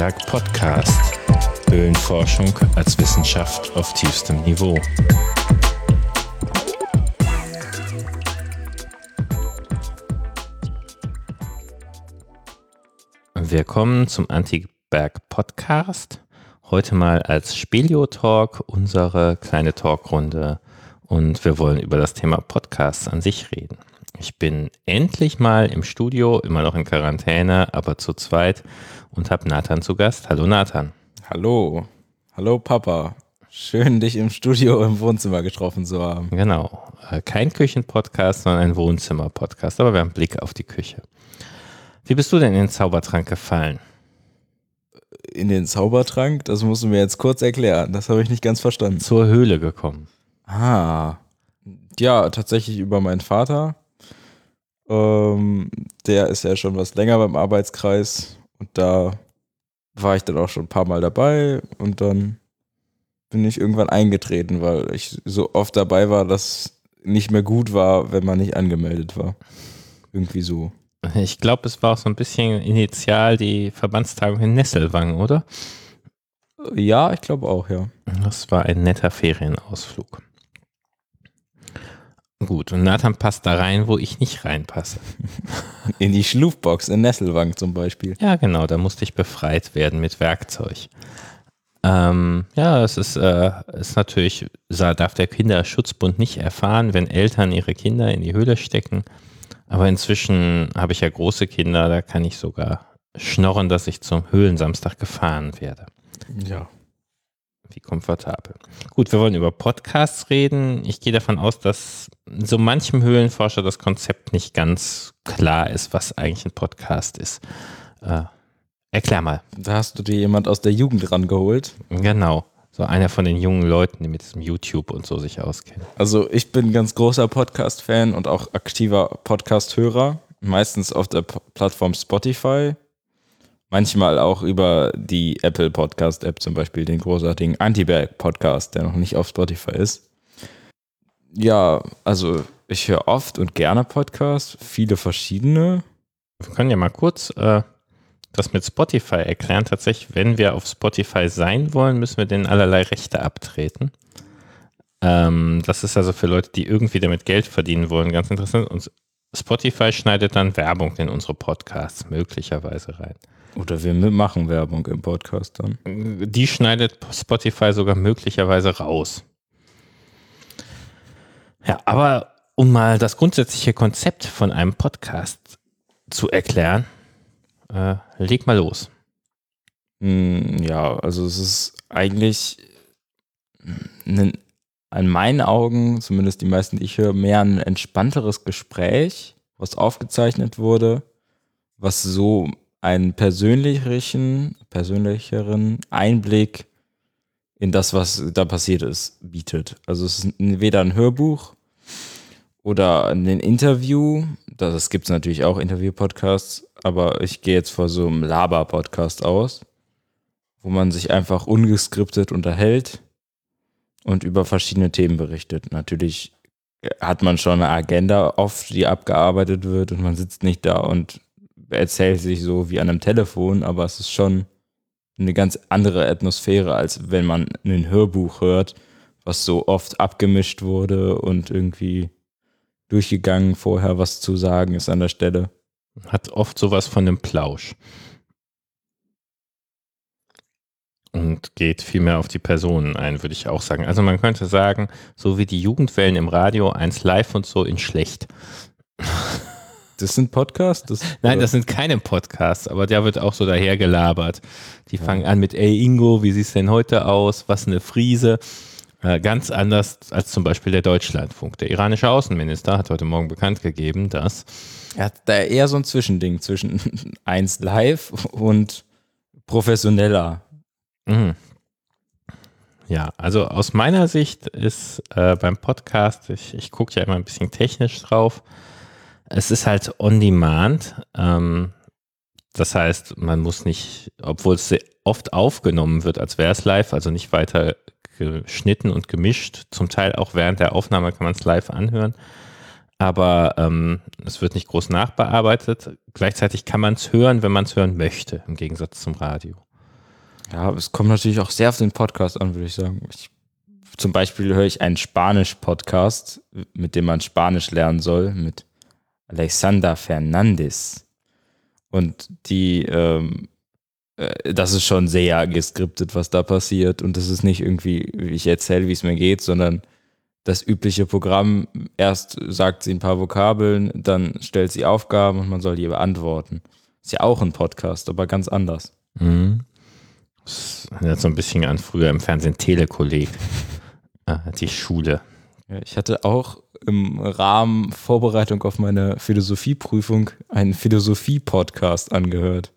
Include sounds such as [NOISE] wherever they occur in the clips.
Antiberg Podcast. Höhlenforschung als Wissenschaft auf tiefstem Niveau. Willkommen zum Antiberg Podcast. Heute mal als Spelio Talk unsere kleine Talkrunde und wir wollen über das Thema Podcasts an sich reden. Ich bin endlich mal im Studio, immer noch in Quarantäne, aber zu zweit und habe Nathan zu Gast. Hallo Nathan. Hallo. Hallo Papa. Schön, dich im Studio im Wohnzimmer getroffen zu haben. Genau. Äh, kein Küchenpodcast, sondern ein Wohnzimmerpodcast, aber wir haben einen Blick auf die Küche. Wie bist du denn in den Zaubertrank gefallen? In den Zaubertrank? Das musst du mir jetzt kurz erklären. Das habe ich nicht ganz verstanden. Zur Höhle gekommen. Ah. Ja, tatsächlich über meinen Vater. Ähm, der ist ja schon was länger beim Arbeitskreis und da war ich dann auch schon ein paar Mal dabei und dann bin ich irgendwann eingetreten, weil ich so oft dabei war, dass nicht mehr gut war, wenn man nicht angemeldet war. Irgendwie so. Ich glaube, es war auch so ein bisschen initial die Verbandstagung in Nesselwang, oder? Ja, ich glaube auch, ja. Das war ein netter Ferienausflug. Gut, und Nathan passt da rein, wo ich nicht reinpasse. [LAUGHS] In die Schlufbox in Nesselwang zum Beispiel. Ja, genau, da musste ich befreit werden mit Werkzeug. Ähm, ja, es ist, äh, ist natürlich, darf der Kinderschutzbund nicht erfahren, wenn Eltern ihre Kinder in die Höhle stecken. Aber inzwischen habe ich ja große Kinder, da kann ich sogar schnorren, dass ich zum Höhlensamstag gefahren werde. Ja, wie komfortabel. Gut, wir wollen über Podcasts reden. Ich gehe davon aus, dass so manchem Höhlenforscher das Konzept nicht ganz klar ist, was eigentlich ein Podcast ist. Äh, erklär mal. Da hast du dir jemand aus der Jugend rangeholt. Genau. So einer von den jungen Leuten, die mit diesem YouTube und so sich auskennen. Also ich bin ganz großer Podcast-Fan und auch aktiver Podcast-Hörer. Meistens auf der P Plattform Spotify manchmal auch über die Apple Podcast App, zum Beispiel den großartigen Antiberg Podcast, der noch nicht auf Spotify ist. Ja, also ich höre oft und gerne Podcasts, viele verschiedene. Wir können ja mal kurz äh, das mit Spotify erklären. Tatsächlich, wenn wir auf Spotify sein wollen, müssen wir denen allerlei Rechte abtreten. Ähm, das ist also für Leute, die irgendwie damit Geld verdienen wollen, ganz interessant. Und Spotify schneidet dann Werbung in unsere Podcasts möglicherweise rein. Oder wir machen Werbung im Podcast dann. Die schneidet Spotify sogar möglicherweise raus. Ja, aber um mal das grundsätzliche Konzept von einem Podcast zu erklären, äh, leg mal los. Hm, ja, also es ist eigentlich ein, an meinen Augen, zumindest die meisten, die ich höre, mehr ein entspannteres Gespräch, was aufgezeichnet wurde, was so einen persönlicheren, persönlicheren Einblick in das, was da passiert ist, bietet. Also es ist weder ein Hörbuch oder ein Interview, das gibt es natürlich auch Interview-Podcasts, aber ich gehe jetzt vor so einem Laber-Podcast aus, wo man sich einfach ungeskriptet unterhält und über verschiedene Themen berichtet. Natürlich hat man schon eine Agenda oft, die abgearbeitet wird und man sitzt nicht da und erzählt sich so wie an einem Telefon, aber es ist schon eine ganz andere Atmosphäre, als wenn man ein Hörbuch hört, was so oft abgemischt wurde und irgendwie durchgegangen vorher was zu sagen ist an der Stelle. Hat oft sowas von einem Plausch. Und geht viel mehr auf die Personen ein, würde ich auch sagen. Also man könnte sagen, so wie die Jugendwellen im Radio, eins live und so in schlecht. Das sind Podcasts? Das, Nein, das sind keine Podcasts, aber der wird auch so dahergelabert. Die ja. fangen an mit, ey Ingo, wie siehst du denn heute aus? Was eine Friese? Äh, ganz anders als zum Beispiel der Deutschlandfunk. Der iranische Außenminister hat heute Morgen bekannt gegeben, dass. Er hat da eher so ein Zwischending zwischen [LAUGHS] eins live und professioneller. Mhm. Ja, also aus meiner Sicht ist äh, beim Podcast, ich, ich gucke ja immer ein bisschen technisch drauf, es ist halt on demand. Ähm, das heißt, man muss nicht, obwohl es oft aufgenommen wird, als wäre es live, also nicht weiter geschnitten und gemischt. Zum Teil auch während der Aufnahme kann man es live anhören. aber ähm, es wird nicht groß nachbearbeitet. Gleichzeitig kann man es hören, wenn man es hören möchte, im Gegensatz zum Radio. Ja, es kommt natürlich auch sehr auf den Podcast an, würde ich sagen. Ich, zum Beispiel höre ich einen Spanisch-Podcast, mit dem man Spanisch lernen soll, mit Alexander Fernandes. Und die, ähm, äh, das ist schon sehr geskriptet, was da passiert. Und das ist nicht irgendwie, ich erzähle, wie es mir geht, sondern das übliche Programm. Erst sagt sie ein paar Vokabeln, dann stellt sie Aufgaben und man soll die beantworten. Ist ja auch ein Podcast, aber ganz anders. Mhm. Das erinnert so ein bisschen an früher im Fernsehen Telekolleg, äh, die Schule. Ich hatte auch im Rahmen Vorbereitung auf meine Philosophieprüfung einen Philosophie-Podcast angehört.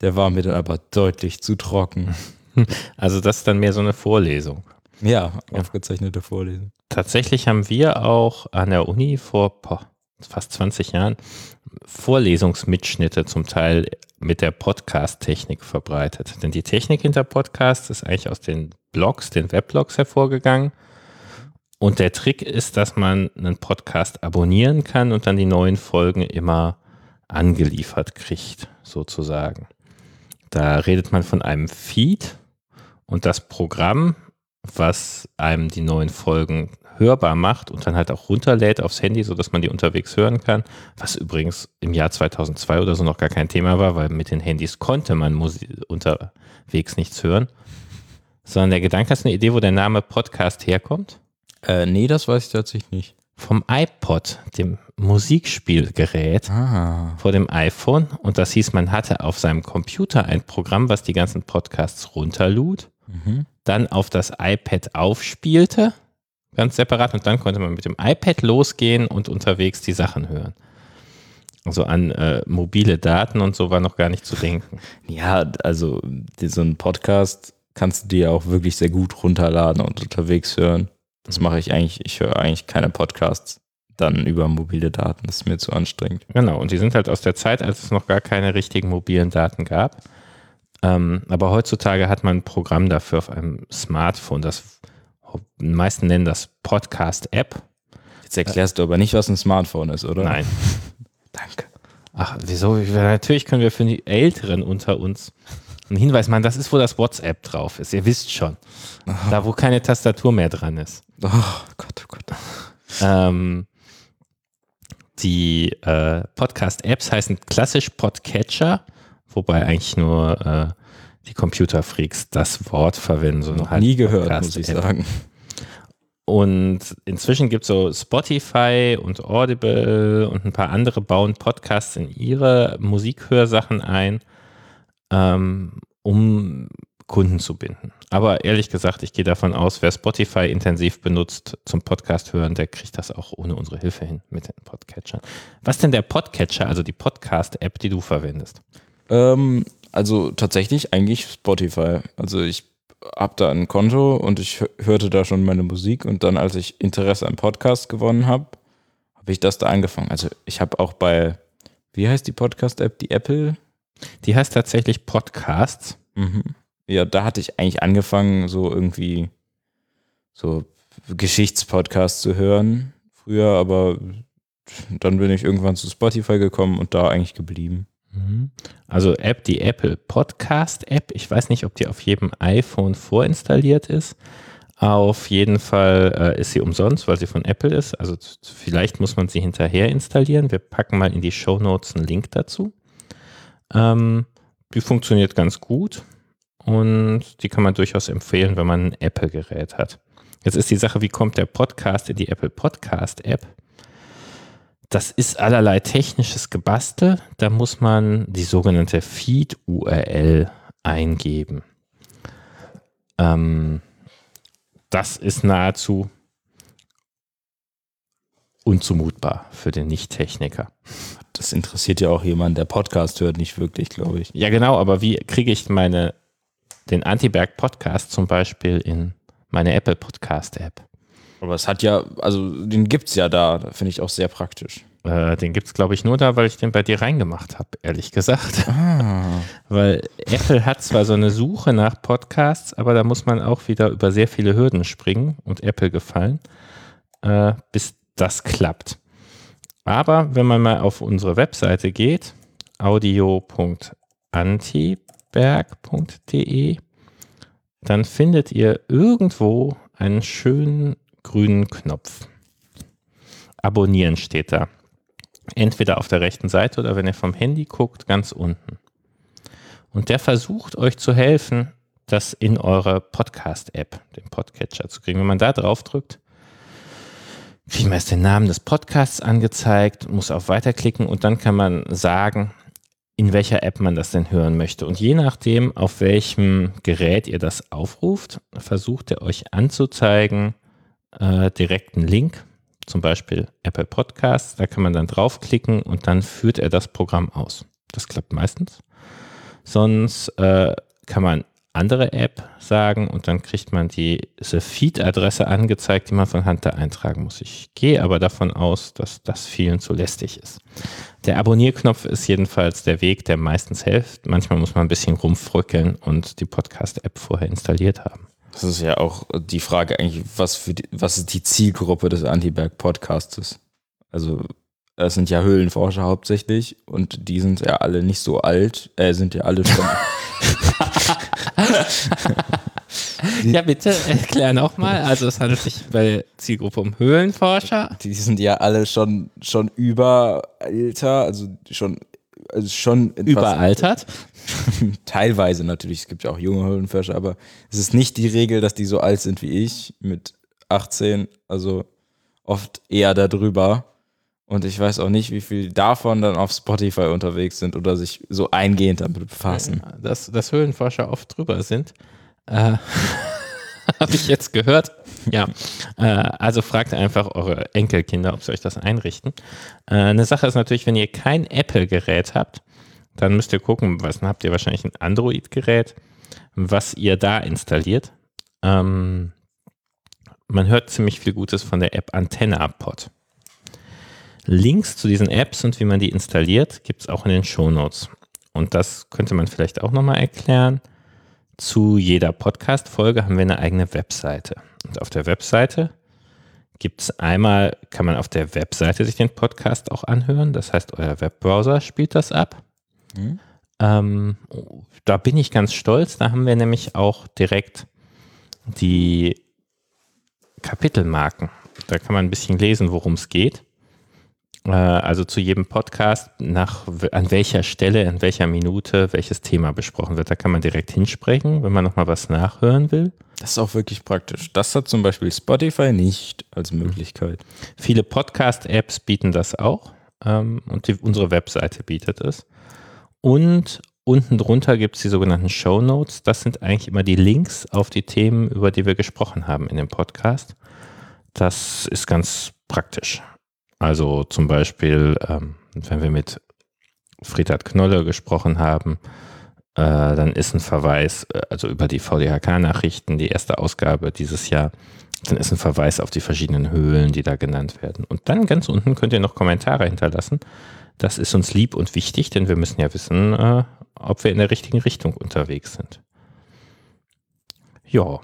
Der war mir dann aber deutlich zu trocken. [LAUGHS] Also das ist dann mehr so eine Vorlesung. Ja, aufgezeichnete Vorlesung. Tatsächlich haben wir auch an der Uni vor boah, fast 20 Jahren Vorlesungsmitschnitte zum Teil mit der Podcast-Technik verbreitet. Denn die Technik hinter Podcasts ist eigentlich aus den Blogs, den Weblogs hervorgegangen. Und der Trick ist, dass man einen Podcast abonnieren kann und dann die neuen Folgen immer angeliefert kriegt, sozusagen. Da redet man von einem Feed und das Programm, was einem die neuen Folgen hörbar macht und dann halt auch runterlädt aufs Handy, sodass man die unterwegs hören kann, was übrigens im Jahr 2002 oder so noch gar kein Thema war, weil mit den Handys konnte man Musik unterwegs nichts hören. Sondern der Gedanke ist eine Idee, wo der Name Podcast herkommt. Äh, nee, das weiß ich tatsächlich nicht. Vom iPod, dem Musikspielgerät Ah. vor dem iPhone. Und das hieß, man hatte auf seinem Computer ein Programm, was die ganzen Podcasts runterlud, Mhm. dann auf das iPad aufspielte, ganz separat, und dann konnte man mit dem iPad losgehen und unterwegs die Sachen hören. Also an äh, mobile Daten und so war noch gar nicht zu denken. [LAUGHS] Ja, also so einen Podcast kannst du dir auch wirklich sehr gut runterladen und unterwegs hören. Das mache ich eigentlich. Ich höre eigentlich keine Podcasts dann über mobile Daten. Das ist mir zu anstrengend. Genau, und die sind halt aus der Zeit, als es noch gar keine richtigen mobilen Daten gab. Ähm, aber heutzutage hat man ein Programm dafür auf einem Smartphone. Das die meisten nennen das Podcast-App. Jetzt erklärst du aber nicht, was ein Smartphone ist, oder? Nein. [LAUGHS] Danke. Ach, wieso? Natürlich können wir für die Älteren unter uns einen Hinweis machen. Das ist, wo das WhatsApp drauf ist. Ihr wisst schon. Da, wo keine Tastatur mehr dran ist. Oh Gott, oh Gott. Ähm, die äh, Podcast-Apps heißen klassisch Podcatcher, wobei eigentlich nur äh, die Computerfreaks das Wort verwenden. So Noch halt nie gehört, muss ich sagen. Und inzwischen gibt es so Spotify und Audible und ein paar andere bauen Podcasts in ihre Musikhörsachen ein, ähm, um Kunden zu binden. Aber ehrlich gesagt, ich gehe davon aus, wer Spotify intensiv benutzt zum Podcast hören, der kriegt das auch ohne unsere Hilfe hin mit den Podcatchern. Was denn der Podcatcher, also die Podcast-App, die du verwendest? Ähm, also tatsächlich eigentlich Spotify. Also ich habe da ein Konto und ich hö- hörte da schon meine Musik und dann, als ich Interesse am Podcast gewonnen habe, habe ich das da angefangen. Also ich habe auch bei, wie heißt die Podcast-App, die Apple? Die heißt tatsächlich Podcasts. Mhm. Ja, da hatte ich eigentlich angefangen, so irgendwie so Geschichtspodcasts zu hören früher, aber dann bin ich irgendwann zu Spotify gekommen und da eigentlich geblieben. Mhm. Also App, die Apple Podcast App. Ich weiß nicht, ob die auf jedem iPhone vorinstalliert ist. Auf jeden Fall äh, ist sie umsonst, weil sie von Apple ist. Also vielleicht muss man sie hinterher installieren. Wir packen mal in die Show Notes einen Link dazu. Ähm, die funktioniert ganz gut und die kann man durchaus empfehlen, wenn man ein Apple-Gerät hat. Jetzt ist die Sache, wie kommt der Podcast in die Apple Podcast App? Das ist allerlei technisches Gebastel. Da muss man die sogenannte Feed-URL eingeben. Ähm, das ist nahezu unzumutbar für den Nicht-Techniker. Das interessiert ja auch jemanden, der Podcast hört, nicht wirklich, glaube ich. Ja, genau, aber wie kriege ich meine, den Antiberg-Podcast zum Beispiel in meine Apple Podcast-App? Aber es hat ja, also den gibt es ja da, finde ich auch sehr praktisch. Äh, den gibt es, glaube ich, nur da, weil ich den bei dir reingemacht habe, ehrlich gesagt. Ah. [LAUGHS] Weil Apple hat zwar so eine Suche nach Podcasts, aber da muss man auch wieder über sehr viele Hürden springen und Apple gefallen, äh, bis das klappt. Aber wenn man mal auf unsere Webseite geht, audio.antiberg.de, dann findet ihr irgendwo einen schönen grünen Knopf. Abonnieren steht da. Entweder auf der rechten Seite oder wenn ihr vom Handy guckt, ganz unten. Und der versucht euch zu helfen, das in eure Podcast-App, den Podcatcher zu kriegen. Wenn man da drauf drückt, kriegt man erst den Namen des Podcasts angezeigt, muss auf Weiterklicken und dann kann man sagen, in welcher App man das denn hören möchte. Und je nachdem, auf welchem Gerät ihr das aufruft, versucht er euch anzuzeigen, äh, direkt einen Link, zum Beispiel Apple Podcasts. Da kann man dann draufklicken und dann führt er das Programm aus. Das klappt meistens. Sonst äh, kann man andere App sagen und dann kriegt man diese Feed-Adresse angezeigt, die man von Hand da eintragen muss. Ich gehe aber davon aus, dass das vielen zu lästig ist. Der Abonnierknopf ist jedenfalls der Weg, der meistens hilft. Manchmal muss man ein bisschen rumfrückeln und die Podcast-App vorher installiert haben. Das ist ja auch die Frage eigentlich, was, für die, was ist die Zielgruppe des Anti-Berg-Podcasts? Also es sind ja Höhlenforscher hauptsächlich und die sind ja alle nicht so alt, äh, sind ja alle schon [LAUGHS] ja, bitte erklär nochmal. Also es handelt sich bei Zielgruppe um Höhlenforscher. Die sind ja alle schon, schon überalter, also schon, also schon überaltert. [LAUGHS] Teilweise natürlich, es gibt ja auch junge Höhlenforscher, aber es ist nicht die Regel, dass die so alt sind wie ich mit 18, also oft eher darüber. Und ich weiß auch nicht, wie viel davon dann auf Spotify unterwegs sind oder sich so eingehend damit befassen. Dass, dass Höhlenforscher oft drüber sind, äh, [LAUGHS] habe ich jetzt gehört. Ja, äh, also fragt einfach eure Enkelkinder, ob sie euch das einrichten. Äh, eine Sache ist natürlich, wenn ihr kein Apple-Gerät habt, dann müsst ihr gucken, was habt ihr wahrscheinlich ein Android-Gerät, was ihr da installiert. Ähm, man hört ziemlich viel Gutes von der App Antenna Pod. Links zu diesen Apps und wie man die installiert, gibt es auch in den Shownotes. Und das könnte man vielleicht auch nochmal erklären. Zu jeder Podcast-Folge haben wir eine eigene Webseite. Und auf der Webseite gibt es einmal, kann man auf der Webseite sich den Podcast auch anhören. Das heißt, euer Webbrowser spielt das ab. Mhm. Ähm, da bin ich ganz stolz. Da haben wir nämlich auch direkt die Kapitelmarken. Da kann man ein bisschen lesen, worum es geht. Äh, also zu jedem Podcast, nach, an welcher Stelle, an welcher Minute welches Thema besprochen wird. Da kann man direkt hinsprechen, wenn man nochmal was nachhören will. Das ist auch wirklich praktisch. Das hat zum Beispiel Spotify nicht als Möglichkeit. Viele Podcast-Apps bieten das auch ähm, und die, unsere Webseite bietet es. Und unten drunter gibt es die sogenannten Show Notes. Das sind eigentlich immer die Links auf die Themen, über die wir gesprochen haben in dem Podcast. Das ist ganz praktisch. Also zum Beispiel, ähm, wenn wir mit Friedhard Knolle gesprochen haben, dann ist ein Verweis, äh, also über die VDHK-Nachrichten, die erste Ausgabe dieses Jahr, dann ist ein Verweis auf die verschiedenen Höhlen, die da genannt werden. Und dann ganz unten könnt ihr noch Kommentare hinterlassen. Das ist uns lieb und wichtig, denn wir müssen ja wissen, äh, ob wir in der richtigen Richtung unterwegs sind. Ja,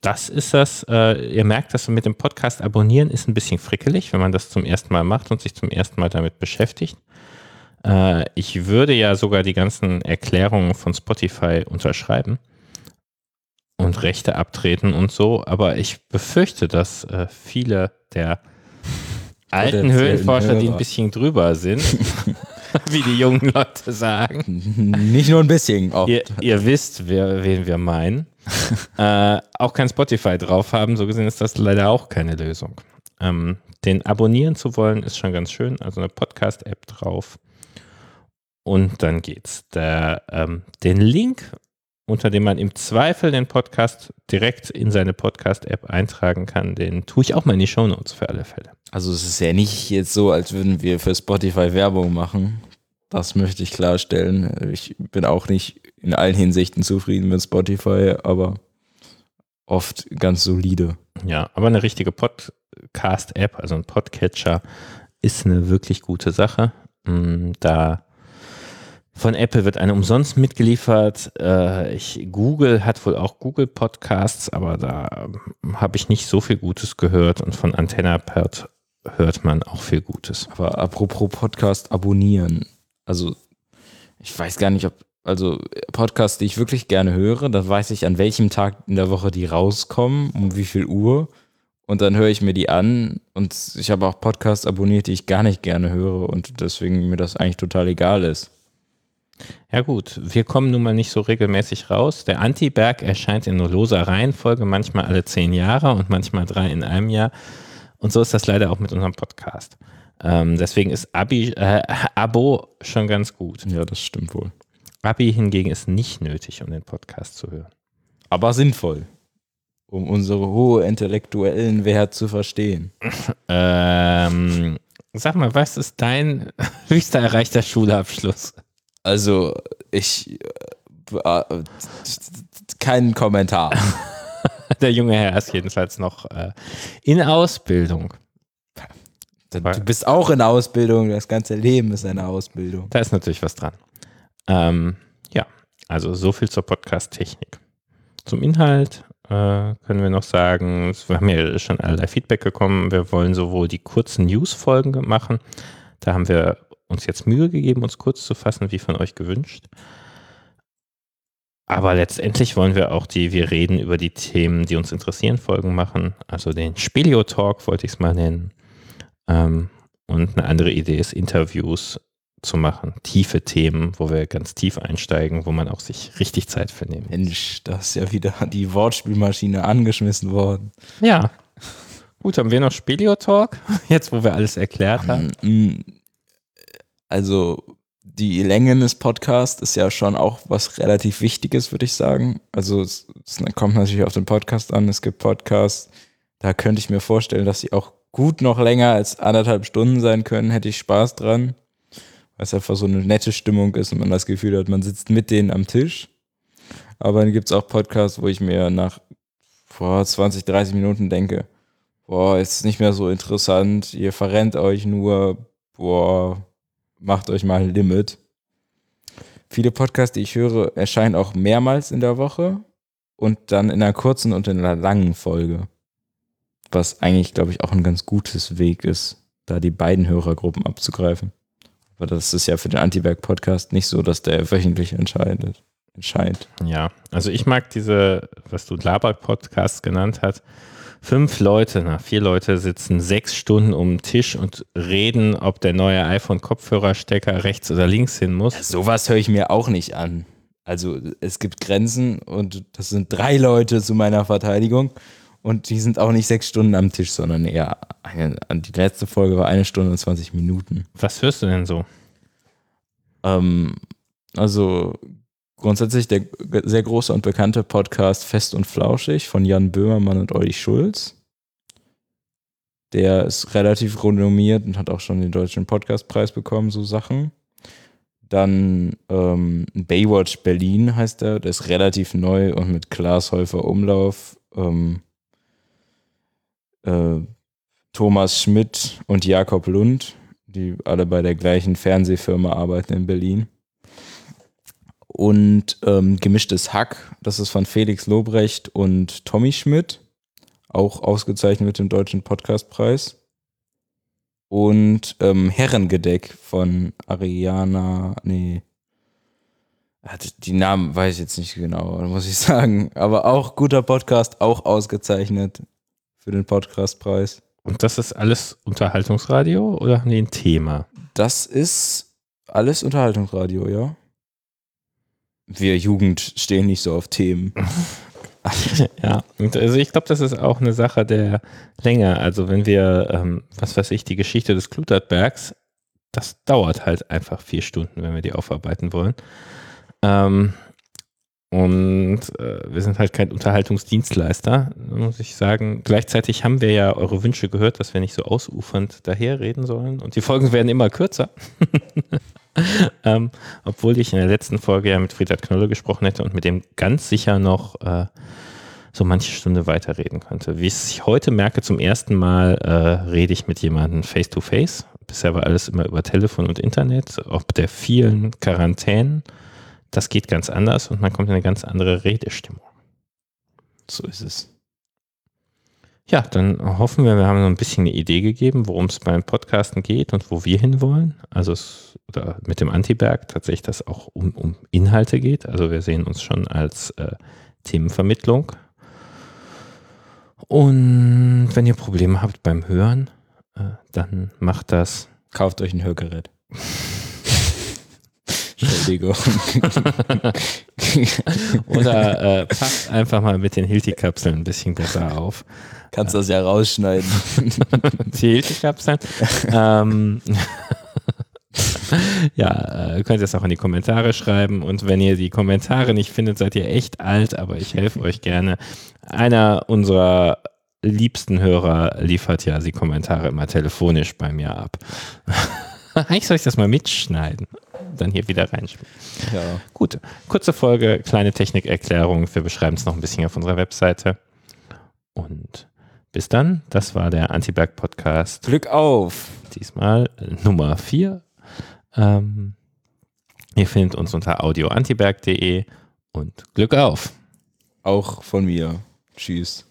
das ist das. Äh, ihr merkt, dass mit dem Podcast abonnieren ist ein bisschen frickelig, wenn man das zum ersten Mal macht und sich zum ersten Mal damit beschäftigt. Äh, ich würde ja sogar die ganzen Erklärungen von Spotify unterschreiben und Rechte abtreten und so, aber ich befürchte, dass äh, viele der alten Höhlenforscher, die ein bisschen drüber sind, [LAUGHS] wie die jungen Leute sagen. Nicht nur ein bisschen. Ihr, ihr, wisst, wer, wen wir meinen. [LAUGHS] äh, auch kein Spotify drauf haben. So gesehen ist das leider auch keine Lösung. Ähm, den abonnieren zu wollen, ist schon ganz schön. Also eine Podcast-App drauf. Und dann geht's. Der, ähm, den Link, unter dem man im Zweifel den Podcast direkt in seine Podcast-App eintragen kann, den tue ich auch mal in die Shownotes für alle Fälle. Also es ist ja nicht jetzt so, als würden wir für Spotify Werbung machen. Das möchte ich klarstellen. Ich bin auch nicht in allen Hinsichten zufrieden mit Spotify, aber oft ganz solide. Ja, aber eine richtige Podcast-App, also ein Podcatcher, ist eine wirklich gute Sache. Mm, da von Apple wird eine umsonst mitgeliefert. Äh, ich, Google hat wohl auch Google Podcasts, aber da habe ich nicht so viel Gutes gehört. Und von AntennaPad hört man auch viel Gutes. Aber apropos Podcast abonnieren. Also, ich weiß gar nicht, ob, also Podcasts, die ich wirklich gerne höre, dann weiß ich, an welchem Tag in der Woche die rauskommen, um wie viel Uhr. Und dann höre ich mir die an und ich habe auch Podcasts abonniert, die ich gar nicht gerne höre und deswegen mir das eigentlich total egal ist. Ja gut, wir kommen nun mal nicht so regelmäßig raus. Der Anti-Berg erscheint in loser Reihenfolge, manchmal alle zehn Jahre und manchmal drei in einem Jahr. Und so ist das leider auch mit unserem Podcast. Ähm, deswegen ist Abi, äh, Abo schon ganz gut. Ja, das stimmt wohl. Abi hingegen ist nicht nötig, um den Podcast zu hören. Aber sinnvoll, um unsere hohe intellektuellen Wert zu verstehen. [LAUGHS] Ähm, sag mal, was ist dein [LAUGHS] höchster erreichter Schulabschluss? Also, ich. Äh, keinen Kommentar. [LAUGHS] Der junge Herr ist jedenfalls noch äh, in Ausbildung. Du bist auch in Ausbildung, das ganze Leben ist eine Ausbildung. Da ist natürlich was dran. Ähm, ja, also so viel zur Podcast-Technik. Zum Inhalt äh, können wir noch sagen, wir haben ja schon allerlei Feedback bekommen. Wir wollen sowohl die kurzen News-Folgen machen. Da haben wir uns jetzt Mühe gegeben, uns kurz zu fassen, wie von euch gewünscht. Aber letztendlich wollen wir auch die Wir reden über die Themen, die uns interessieren, Folgen machen. Also den Spelio-Talk wollte ich es mal nennen. Ähm, und eine andere Idee ist, Interviews zu machen. Tiefe Themen, wo wir ganz tief einsteigen, wo man auch sich richtig Zeit für nehmen. Mensch, da ist ja wieder die Wortspielmaschine angeschmissen worden. Ja. Gut, haben wir noch Spelio-Talk? [LAUGHS] Jetzt, wo wir alles erklärt haben. Also die Länge des Podcasts ist ja schon auch was relativ Wichtiges, würde ich sagen. Also es, es, kommt natürlich auf den Podcast an. Es gibt Podcasts, da könnte ich mir vorstellen, dass sie auch gut noch länger als anderthalb Stunden sein können. Hätte ich Spaß dran, weil es einfach so eine nette Stimmung ist und man das Gefühl hat, man sitzt mit denen am Tisch. Aber dann gibt es auch Podcasts, wo ich mir nach vor 20, 30 Minuten denke, boah, ist nicht mehr so interessant, ihr verrennt euch nur, boah, macht euch mal ein Limit. Viele Podcasts, die ich höre, erscheinen auch mehrmals in der Woche und dann in einer kurzen und in einer langen Folge. Was eigentlich, glaube ich, auch ein ganz gutes Weg ist, da die beiden Hörergruppen abzugreifen. Aber das ist ja für den Anti-Werk-Podcast nicht so, dass der wöchentlich entscheidet. Entscheidet. Ja, also ich mag diese, was du Laber-Podcast genannt hast, fünf Leute, na, vier Leute sitzen sechs Stunden um den Tisch und reden, ob der neue iPhone-Kopfhörerstecker rechts oder links hin muss. Ja, sowas höre ich mir auch nicht an. Also es gibt Grenzen und das sind drei Leute zu meiner Verteidigung und die sind auch nicht sechs Stunden am Tisch, sondern eher eine, die letzte Folge war eine Stunde und 20 Minuten. Was hörst du denn so? Ähm, also grundsätzlich der sehr große und bekannte Podcast Fest und Flauschig von Jan Böhmermann und Olli Schulz. Der ist relativ renommiert und hat auch schon den deutschen Podcastpreis bekommen, so Sachen. Dann ähm, Baywatch Berlin heißt er, der ist relativ neu und mit Klaas Häufer Umlauf. Ähm, äh, Thomas Schmidt und Jakob Lund, die alle bei der gleichen Fernsehfirma arbeiten in Berlin und ähm, Gemischtes Hack, das ist von Felix Lobrecht und Tommy Schmidt, auch ausgezeichnet mit dem Deutschen Podcastpreis. Und ähm, Herrengedeck von Ariana, nee, die Namen weiß ich jetzt nicht genau, muss ich [LAUGHS] sagen. Aber auch guter Podcast, auch ausgezeichnet für den Podcastpreis. Und das ist alles Unterhaltungsradio oder nee, ein Thema? Das ist alles Unterhaltungsradio, ja wir Jugend stehen nicht so auf Themen. [LAUGHS] ja, also ich glaube, das ist auch eine Sache der Länge. Also wenn wir, ähm, was weiß ich, die Geschichte des Klutertbergs, das dauert halt einfach vier Stunden, wenn wir die aufarbeiten wollen. Ähm, und äh, wir sind halt kein Unterhaltungsdienstleister, muss ich sagen. Gleichzeitig haben wir ja eure Wünsche gehört, dass wir nicht so ausufernd daherreden sollen. Und die Folgen werden immer kürzer. [LAUGHS] [LAUGHS] ähm, obwohl ich in der letzten Folge ja mit Friedrich Knolle gesprochen hätte und mit dem ganz sicher noch äh, so manche Stunde weiterreden könnte. Wie ich heute merke, zum ersten Mal äh, rede ich mit jemandem face to face. Bisher war alles immer über Telefon und Internet. Ob der vielen Quarantänen, das geht ganz anders und man kommt in eine ganz andere Redestimmung. So ist es. Ja, dann hoffen wir, wir haben so ein bisschen eine Idee gegeben, worum es beim Podcasten geht und wo wir hinwollen. Also es, oder mit dem Antiberg tatsächlich, dass auch um, um Inhalte geht. Also wir sehen uns schon als äh, Themenvermittlung. Und wenn ihr Probleme habt beim Hören, äh, dann macht das. Kauft euch ein Hörgerät. [LAUGHS] Entschuldigung. [LAUGHS] Oder äh, passt einfach mal mit den Hilti-Kapseln ein bisschen besser auf. Kannst das ja rausschneiden. [LAUGHS] Die Hilti-Kapseln. ähm, [LAUGHS] ja, äh, könnt ihr es auch in die Kommentare schreiben. Und wenn ihr die Kommentare nicht findet, seid ihr echt alt, aber ich helfe euch gerne. Einer unserer liebsten Hörer liefert ja die Kommentare immer telefonisch bei mir ab. Eigentlich soll ich das mal mitschneiden. Dann hier wieder reinspielen. Ja. Gut, kurze Folge, kleine Technikerklärung. Wir beschreiben es noch ein bisschen auf unserer Webseite. Und bis dann, das war der Antiberg Podcast. Glück auf! Diesmal Nummer 4. Ähm, ihr findet uns unter audioantiberg.de und Glück auf! Auch von mir. Tschüss.